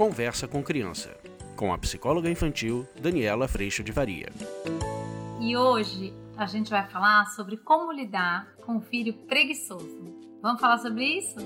Conversa com Criança, com a psicóloga infantil Daniela Freixo de Varia. E hoje a gente vai falar sobre como lidar com o filho preguiçoso. Vamos falar sobre isso?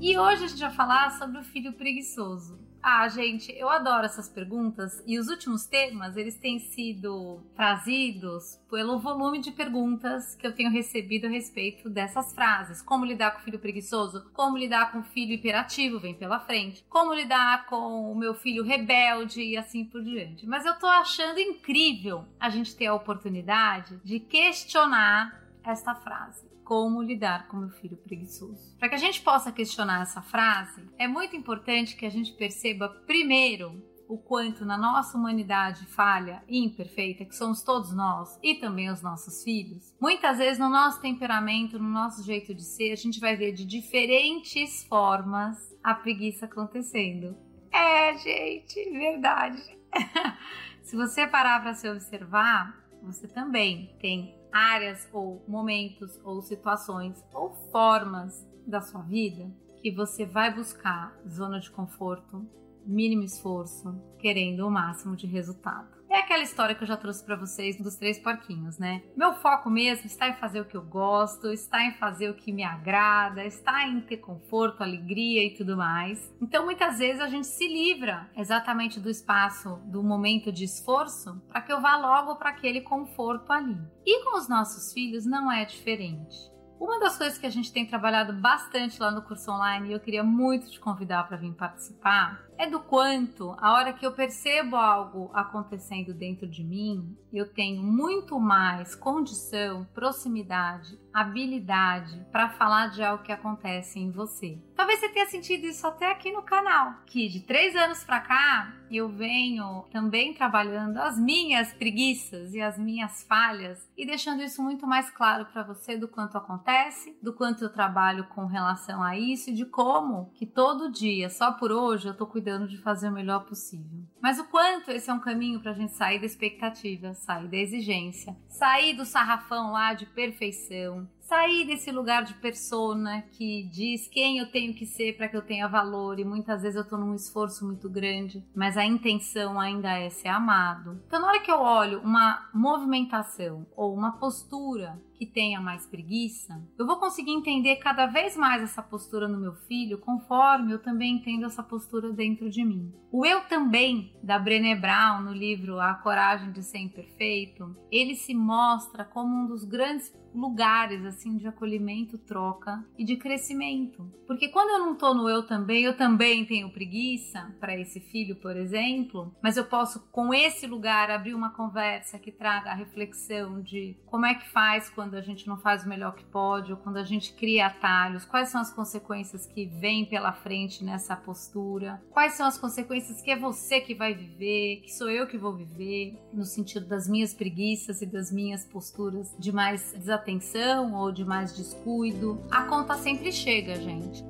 E hoje a gente vai falar sobre o filho preguiçoso. Ah, gente, eu adoro essas perguntas e os últimos temas, eles têm sido trazidos pelo volume de perguntas que eu tenho recebido a respeito dessas frases. Como lidar com o filho preguiçoso? Como lidar com o filho hiperativo? Vem pela frente. Como lidar com o meu filho rebelde e assim por diante. Mas eu tô achando incrível a gente ter a oportunidade de questionar esta frase como lidar com meu filho preguiçoso. Para que a gente possa questionar essa frase, é muito importante que a gente perceba primeiro o quanto na nossa humanidade falha e imperfeita, que somos todos nós e também os nossos filhos, muitas vezes no nosso temperamento, no nosso jeito de ser, a gente vai ver de diferentes formas a preguiça acontecendo. É, gente, verdade. Se você parar para se observar, você também tem áreas ou momentos ou situações ou formas da sua vida que você vai buscar zona de conforto, mínimo esforço, querendo o máximo de resultado. É aquela história que eu já trouxe para vocês dos três porquinhos, né? Meu foco mesmo está em fazer o que eu gosto, está em fazer o que me agrada, está em ter conforto, alegria e tudo mais. Então, muitas vezes a gente se livra exatamente do espaço, do momento de esforço, para que eu vá logo para aquele conforto ali. E com os nossos filhos não é diferente. Uma das coisas que a gente tem trabalhado bastante lá no curso online e eu queria muito te convidar para vir participar é do quanto, a hora que eu percebo algo acontecendo dentro de mim, eu tenho muito mais condição, proximidade, habilidade para falar de algo que acontece em você. Talvez você tenha sentido isso até aqui no canal, que de três anos para cá eu venho também trabalhando as minhas preguiças e as minhas falhas e deixando isso muito mais claro para você do quanto acontece, do quanto eu trabalho com relação a isso e de como que todo dia, só por hoje, eu tô cuidando cuidando de fazer o melhor possível. Mas o quanto esse é um caminho para a gente sair da expectativa, sair da exigência, sair do sarrafão lá de perfeição, sair desse lugar de persona que diz quem eu tenho que ser para que eu tenha valor e muitas vezes eu estou num esforço muito grande, mas a intenção ainda é ser amado. Então, na hora que eu olho uma movimentação ou uma postura que tenha mais preguiça, eu vou conseguir entender cada vez mais essa postura no meu filho conforme eu também entendo essa postura dentro de mim. O eu também, da Brené Brown, no livro A Coragem de Ser Imperfeito, ele se mostra como um dos grandes lugares assim de acolhimento, troca e de crescimento. Porque quando eu não tô no eu também, eu também tenho preguiça para esse filho, por exemplo, mas eu posso com esse lugar abrir uma conversa que traga a reflexão de como é que faz quando a gente não faz o melhor que pode ou quando a gente cria atalhos, quais são as consequências que vêm pela frente nessa postura, quais são as consequências que é você que vai viver, que sou eu que vou viver, no sentido das minhas preguiças e das minhas posturas de mais desatenção atenção ou de mais descuido, a conta sempre chega, gente.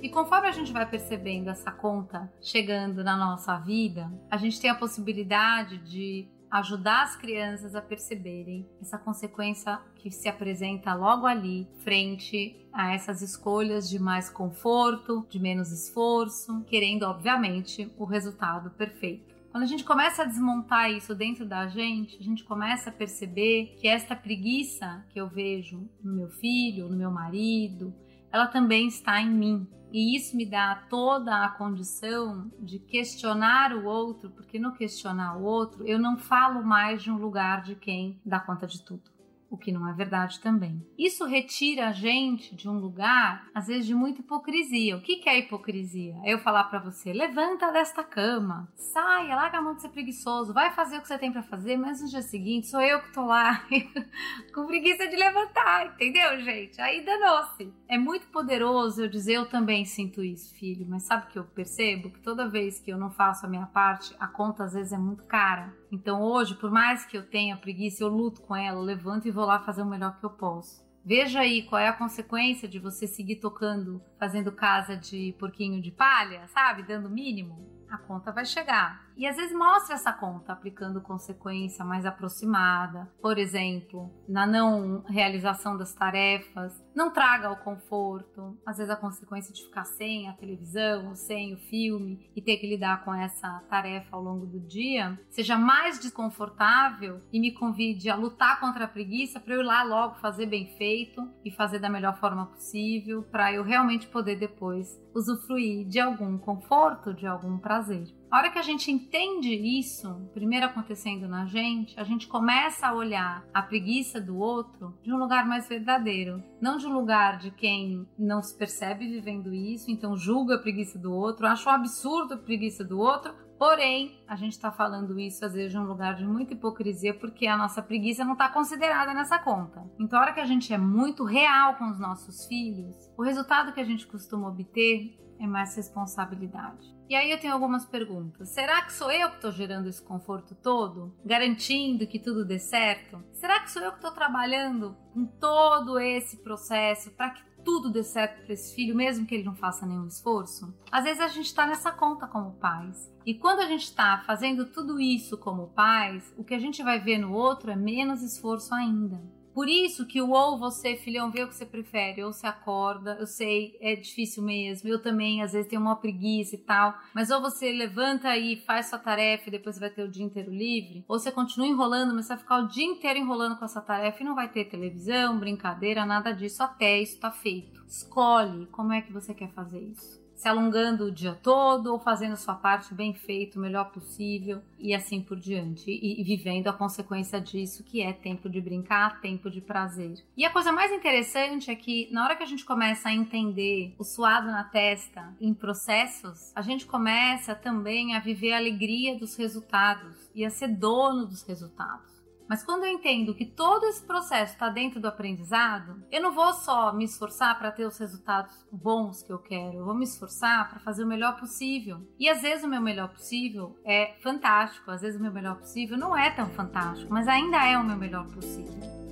E conforme a gente vai percebendo essa conta chegando na nossa vida, a gente tem a possibilidade de ajudar as crianças a perceberem essa consequência que se apresenta logo ali, frente a essas escolhas de mais conforto, de menos esforço, querendo, obviamente, o resultado perfeito. Quando a gente começa a desmontar isso dentro da gente, a gente começa a perceber que esta preguiça que eu vejo no meu filho, no meu marido, ela também está em mim. E isso me dá toda a condição de questionar o outro, porque no questionar o outro eu não falo mais de um lugar de quem dá conta de tudo o que não é verdade também. Isso retira a gente de um lugar, às vezes, de muita hipocrisia. O que é hipocrisia? É eu falar para você: levanta desta cama, saia, larga a mão de ser preguiçoso, vai fazer o que você tem para fazer, mas no dia seguinte sou eu que tô lá com preguiça de levantar, entendeu, gente? Aí danou-se. É muito poderoso eu dizer: eu também sinto isso, filho, mas sabe o que eu percebo? Que toda vez que eu não faço a minha parte, a conta às vezes é muito cara. Então hoje, por mais que eu tenha preguiça, eu luto com ela, eu levanto e vou lá fazer o melhor que eu posso. Veja aí qual é a consequência de você seguir tocando, fazendo casa de porquinho de palha, sabe? Dando mínimo. A conta vai chegar. E às vezes mostra essa conta aplicando consequência mais aproximada, por exemplo, na não realização das tarefas, não traga o conforto, às vezes a consequência de ficar sem a televisão, sem o filme e ter que lidar com essa tarefa ao longo do dia, seja mais desconfortável e me convide a lutar contra a preguiça para eu ir lá logo fazer bem feito e fazer da melhor forma possível, para eu realmente poder depois usufruir de algum conforto, de algum prazer. A hora que a gente entende isso, primeiro acontecendo na gente, a gente começa a olhar a preguiça do outro de um lugar mais verdadeiro, não de um lugar de quem não se percebe vivendo isso, então julga a preguiça do outro, acha um absurdo a preguiça do outro, Porém, a gente está falando isso às vezes de um lugar de muita hipocrisia, porque a nossa preguiça não está considerada nessa conta. Então, a hora que a gente é muito real com os nossos filhos, o resultado que a gente costuma obter é mais responsabilidade. E aí eu tenho algumas perguntas. Será que sou eu que estou gerando esse conforto todo? Garantindo que tudo dê certo? Será que sou eu que estou trabalhando com todo esse processo para que tudo dê certo para esse filho, mesmo que ele não faça nenhum esforço? Às vezes a gente está nessa conta como pais. E quando a gente está fazendo tudo isso como pais, o que a gente vai ver no outro é menos esforço ainda. Por isso que o ou você, filhão, vê o que você prefere, ou se acorda, eu sei, é difícil mesmo, eu também às vezes tenho uma preguiça e tal, mas ou você levanta e faz sua tarefa e depois vai ter o dia inteiro livre, ou você continua enrolando, mas vai ficar o dia inteiro enrolando com essa tarefa e não vai ter televisão, brincadeira, nada disso, até isso tá feito. Escolhe como é que você quer fazer isso se alongando o dia todo ou fazendo sua parte bem feito, o melhor possível e assim por diante. E, e, vivendo a consequência disso, que é tempo de brincar, tempo de prazer. E a coisa mais interessante é que na hora que a gente começa a entender o suado na testa em processos, a gente começa também a viver a alegria dos resultados e a ser dono dos resultados. Mas quando eu entendo que todo esse processo está dentro do aprendizado, eu não vou só me esforçar para ter os resultados bons que eu quero, eu vou me esforçar para fazer o melhor possível. E às vezes o meu melhor possível é fantástico, às vezes o meu melhor possível não é tão fantástico, mas ainda é o meu melhor possível.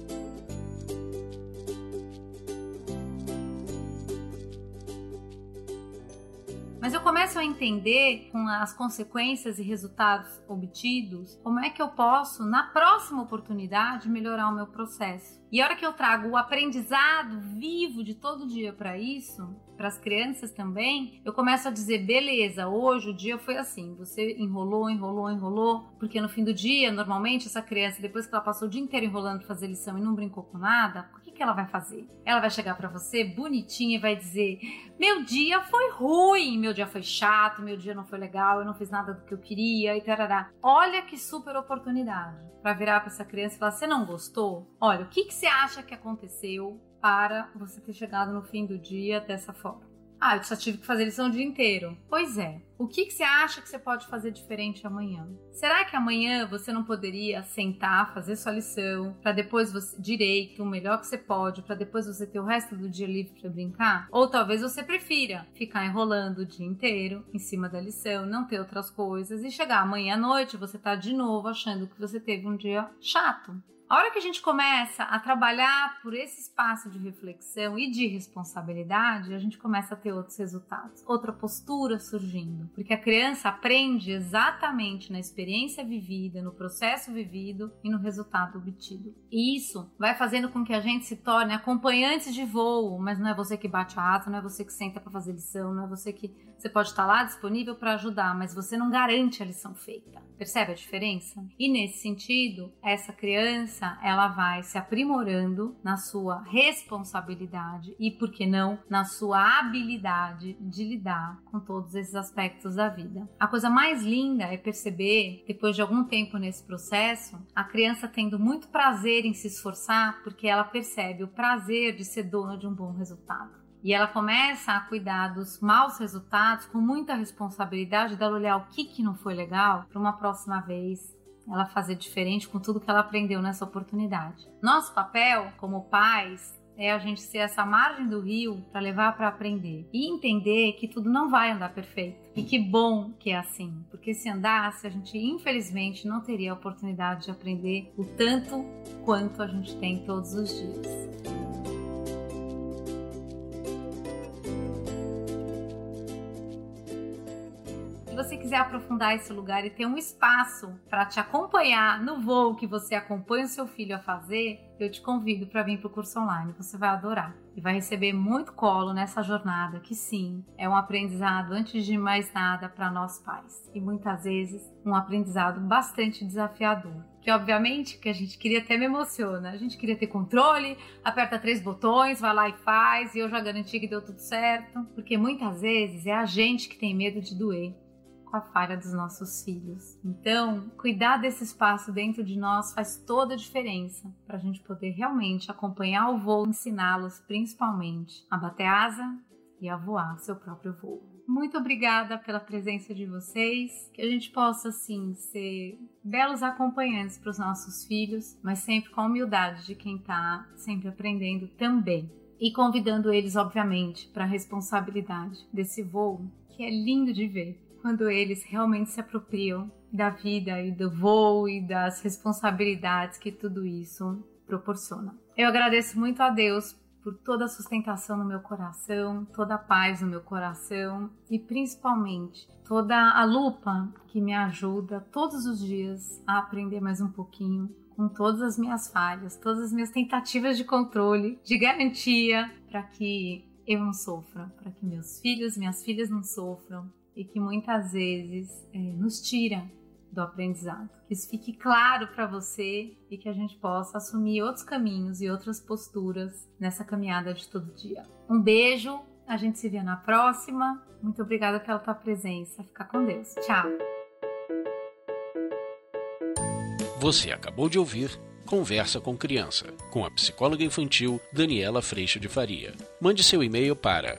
Mas eu começo a entender com as consequências e resultados obtidos, como é que eu posso, na próxima oportunidade, melhorar o meu processo. E a hora que eu trago o aprendizado vivo de todo dia para isso, para as crianças também, eu começo a dizer: beleza, hoje o dia foi assim. Você enrolou, enrolou, enrolou, porque no fim do dia, normalmente, essa criança, depois que ela passou o dia inteiro enrolando para fazer lição e não brincou com nada, o que, que ela vai fazer? Ela vai chegar para você bonitinha e vai dizer: meu dia foi ruim, meu dia foi chato, meu dia não foi legal, eu não fiz nada do que eu queria e tarará. Olha que super oportunidade para virar para essa criança e falar: você não gostou? Olha, o que, que você acha que aconteceu para você ter chegado no fim do dia dessa forma? Ah, eu só tive que fazer lição o dia inteiro. Pois é. O que, que você acha que você pode fazer diferente amanhã? Será que amanhã você não poderia sentar, fazer sua lição, para depois você direito, o melhor que você pode, para depois você ter o resto do dia livre para brincar? Ou talvez você prefira ficar enrolando o dia inteiro em cima da lição, não ter outras coisas e chegar amanhã à noite você tá de novo achando que você teve um dia chato. A hora que a gente começa a trabalhar por esse espaço de reflexão e de responsabilidade, a gente começa a ter outros resultados, outra postura surgindo, porque a criança aprende exatamente na experiência vivida, no processo vivido e no resultado obtido. E isso vai fazendo com que a gente se torne acompanhantes de voo, mas não é você que bate a asa, não é você que senta para fazer lição, não é você que você pode estar lá disponível para ajudar, mas você não garante a lição feita. Percebe a diferença? E nesse sentido, essa criança, ela vai se aprimorando na sua responsabilidade e, por que não, na sua habilidade de lidar com todos esses aspectos da vida. A coisa mais linda é perceber, depois de algum tempo nesse processo, a criança tendo muito prazer em se esforçar porque ela percebe o prazer de ser dona de um bom resultado. E ela começa a cuidar dos maus resultados com muita responsabilidade dela olhar o que, que não foi legal para uma próxima vez ela fazer diferente com tudo que ela aprendeu nessa oportunidade. Nosso papel como pais é a gente ser essa margem do rio para levar para aprender e entender que tudo não vai andar perfeito. E que bom que é assim, porque se andasse, a gente infelizmente não teria a oportunidade de aprender o tanto quanto a gente tem todos os dias. Quiser aprofundar esse lugar e ter um espaço para te acompanhar no voo que você acompanha o seu filho a fazer, eu te convido para vir para o curso online. Você vai adorar e vai receber muito colo nessa jornada, que sim, é um aprendizado antes de mais nada para nós pais e muitas vezes um aprendizado bastante desafiador. Que obviamente que a gente queria até me emociona. A gente queria ter controle, aperta três botões, vai lá e faz, e eu já garanti que deu tudo certo. Porque muitas vezes é a gente que tem medo de doer com a falha dos nossos filhos. Então, cuidar desse espaço dentro de nós faz toda a diferença para a gente poder realmente acompanhar o voo, ensiná-los principalmente a bater asa e a voar seu próprio voo. Muito obrigada pela presença de vocês, que a gente possa assim ser belos acompanhantes para os nossos filhos, mas sempre com a humildade de quem está sempre aprendendo também. E convidando eles, obviamente, para a responsabilidade desse voo, que é lindo de ver quando eles realmente se apropriam da vida e do voo e das responsabilidades que tudo isso proporciona. Eu agradeço muito a Deus por toda a sustentação no meu coração, toda a paz no meu coração e principalmente toda a lupa que me ajuda todos os dias a aprender mais um pouquinho com todas as minhas falhas, todas as minhas tentativas de controle, de garantia para que eu não sofra, para que meus filhos, minhas filhas não sofram, e que muitas vezes é, nos tira do aprendizado. Que isso fique claro para você e que a gente possa assumir outros caminhos e outras posturas nessa caminhada de todo dia. Um beijo, a gente se vê na próxima. Muito obrigada pela tua presença. Fica com Deus. Tchau. Você acabou de ouvir Conversa com Criança, com a psicóloga infantil Daniela Freixo de Faria. Mande seu e-mail para